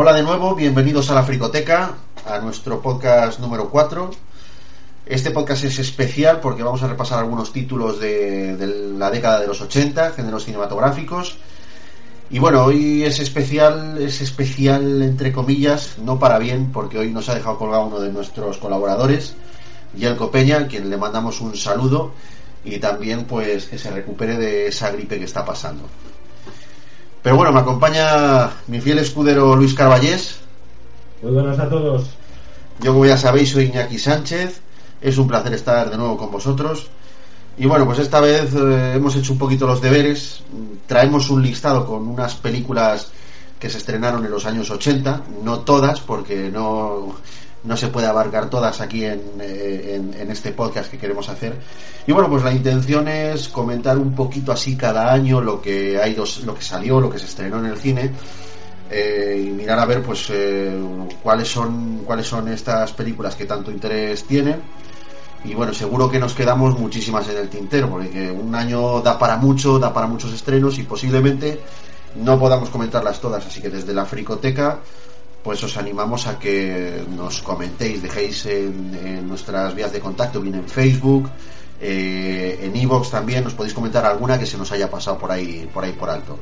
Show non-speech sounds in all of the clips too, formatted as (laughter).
Hola de nuevo, bienvenidos a la Fricoteca, a nuestro podcast número 4. Este podcast es especial porque vamos a repasar algunos títulos de, de la década de los 80, géneros cinematográficos. Y bueno, hoy es especial, es especial entre comillas, no para bien, porque hoy nos ha dejado colgado uno de nuestros colaboradores, Yelko Peña, a quien le mandamos un saludo y también pues que se recupere de esa gripe que está pasando. Pero bueno, me acompaña mi fiel escudero Luis Carballés. Muy buenas a todos. Yo, como ya sabéis, soy Iñaki Sánchez. Es un placer estar de nuevo con vosotros. Y bueno, pues esta vez eh, hemos hecho un poquito los deberes. Traemos un listado con unas películas que se estrenaron en los años 80. No todas, porque no, no se puede abarcar todas aquí en, eh, en, en, este podcast que queremos hacer. Y bueno, pues la intención es comentar un poquito así cada año lo que hay dos, lo que salió, lo que se estrenó en el cine. Eh, y mirar a ver pues eh, cuáles son cuáles son estas películas que tanto interés tienen y bueno seguro que nos quedamos muchísimas en el tintero porque un año da para mucho da para muchos estrenos y posiblemente no podamos comentarlas todas así que desde la fricoteca pues os animamos a que nos comentéis, dejéis en, en nuestras vías de contacto, bien en Facebook, eh, en Evox también, nos podéis comentar alguna que se nos haya pasado por ahí, por ahí por alto.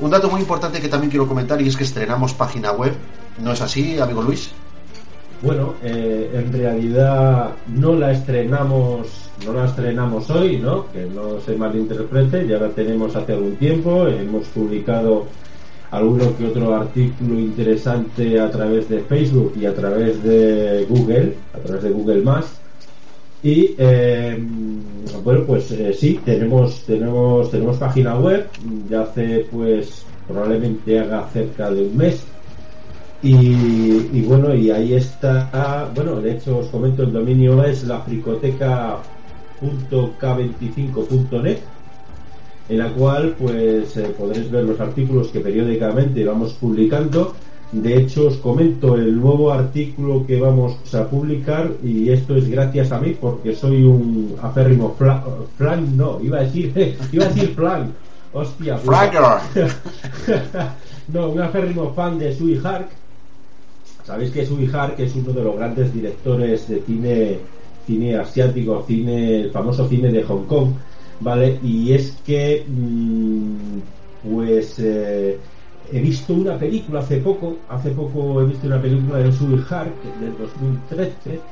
Un dato muy importante que también quiero comentar y es que estrenamos página web, ¿no es así, amigo Luis? Bueno, eh, en realidad no la estrenamos, no la estrenamos hoy, ¿no? Que no se malinterprete, ya la tenemos hace algún tiempo, hemos publicado alguno que otro artículo interesante a través de Facebook y a través de Google, a través de Google Más. Y eh, bueno, pues eh, sí, tenemos, tenemos, tenemos página web, ya hace pues probablemente haga cerca de un mes. Y, y bueno, y ahí está, bueno, de hecho os comento, el dominio es lafricoteca.k25.net en la cual pues eh, podréis ver los artículos que periódicamente vamos publicando. De hecho, os comento el nuevo artículo que vamos a publicar y esto es gracias a mí porque soy un aférrimo flan, flan no, iba a decir, (laughs) iba a decir flan, hostia. (laughs) no, un aférrimo fan de Sui Hark. Sabéis que Sui Hark es uno de los grandes directores de cine, cine asiático, cine, el famoso cine de Hong Kong ¿vale? Y es que, mmm, pues, eh, he visto una película hace poco, hace poco he visto una película de Sui Hark del 2013,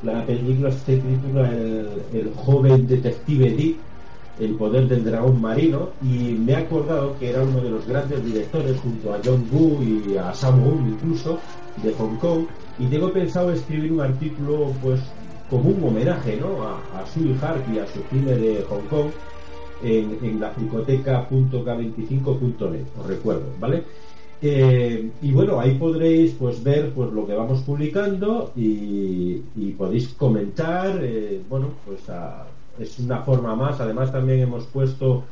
la película se titula el, el joven detective Dick, el poder del dragón marino, y me he acordado que era uno de los grandes directores junto a John Woo y a Sam Woo incluso, de Hong Kong, y tengo pensado escribir un artículo, pues, como un homenaje ¿no? a, a Sui Hark y a su cine de Hong Kong en, en la fricoteca.k25.net, os recuerdo, ¿vale? Eh, y bueno, ahí podréis pues ver pues lo que vamos publicando y, y podéis comentar, eh, bueno, pues a, es una forma más, además también hemos puesto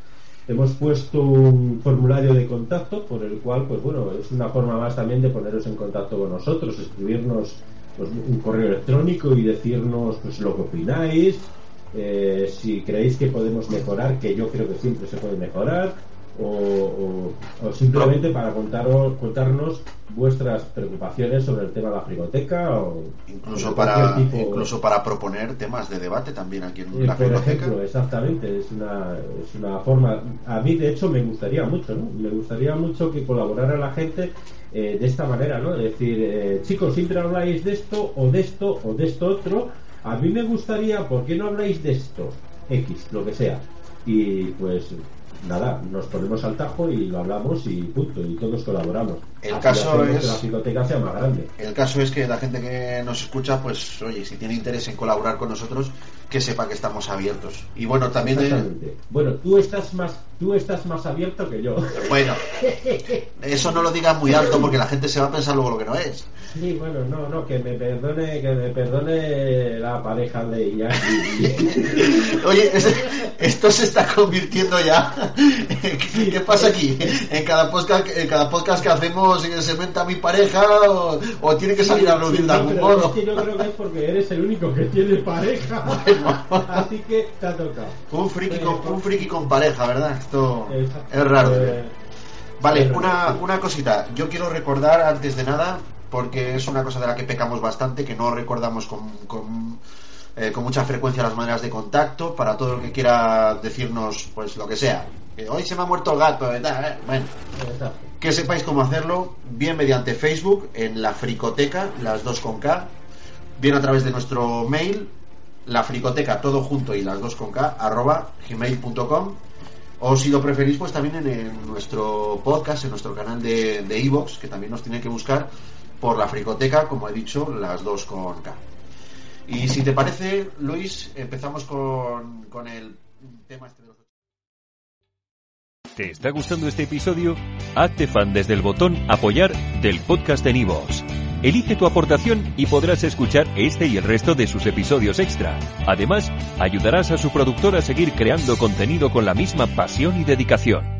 hemos puesto un formulario de contacto por el cual pues bueno, es una forma más también de poneros en contacto con nosotros, escribirnos pues, un correo electrónico y decirnos pues lo que opináis, eh, si creéis que podemos mejorar, que yo creo que siempre se puede mejorar, o, simplemente para contaros, contarnos vuestras preocupaciones sobre el tema de la frigoteca o incluso para incluso para proponer temas de debate también aquí en eh, la por ejemplo exactamente es una es una forma a mí de hecho me gustaría mucho ¿no? me gustaría mucho que colaborara la gente eh, de esta manera no es decir eh, chicos siempre habláis de esto o de esto o de esto otro. A mí me gustaría por qué no habláis de esto x lo que sea y pues nada, nos ponemos al tajo y lo hablamos y punto, y todos colaboramos. El caso es que la biblioteca sea más grande. El caso es que la gente que nos escucha, pues oye, si tiene interés en colaborar con nosotros, que sepa que estamos abiertos. Y bueno, también Bueno, tú estás más tú estás más abierto que yo. Bueno, eso no lo digas muy alto porque la gente se va a pensar luego lo que no es. Sí, bueno, no, no, que me perdone, que me perdone la pareja de ella. (laughs) Oye, esto se está convirtiendo ya. ¿Qué, pasa aquí? En cada podcast, en cada podcast que hacemos se menta mi pareja o, tiene que salir a aplaudir de algún modo. Es que yo creo que es porque eres el único que tiene pareja. Así que te ha tocado. Un friki, con, un friki con pareja, ¿verdad? Esto es raro. Vale, una, una cosita. Yo quiero recordar antes de nada porque es una cosa de la que pecamos bastante, que no recordamos con, con, eh, mucha frecuencia las maneras de contacto, para todo el que quiera decirnos, pues lo que sea. Que hoy se me ha muerto el gato, eh, bueno. Que sepáis cómo hacerlo, bien mediante Facebook, en la fricoteca, las dos con K, bien a través de nuestro mail, la fricoteca todo junto y las dos con K, arroba gmail.com o si lo preferís, pues también en, nuestro podcast, en nuestro canal de Evox, que también nos tiene que buscar por la fricoteca, como he dicho, las dos con K. Y si te parece, Luis, empezamos con, con el tema este de los... ¿Te está gustando este episodio? Hazte fan desde el botón apoyar del podcast de Nivos. Elige tu aportación y podrás escuchar este y el resto de sus episodios extra. Además, ayudarás a su productor a seguir creando contenido con la misma pasión y dedicación.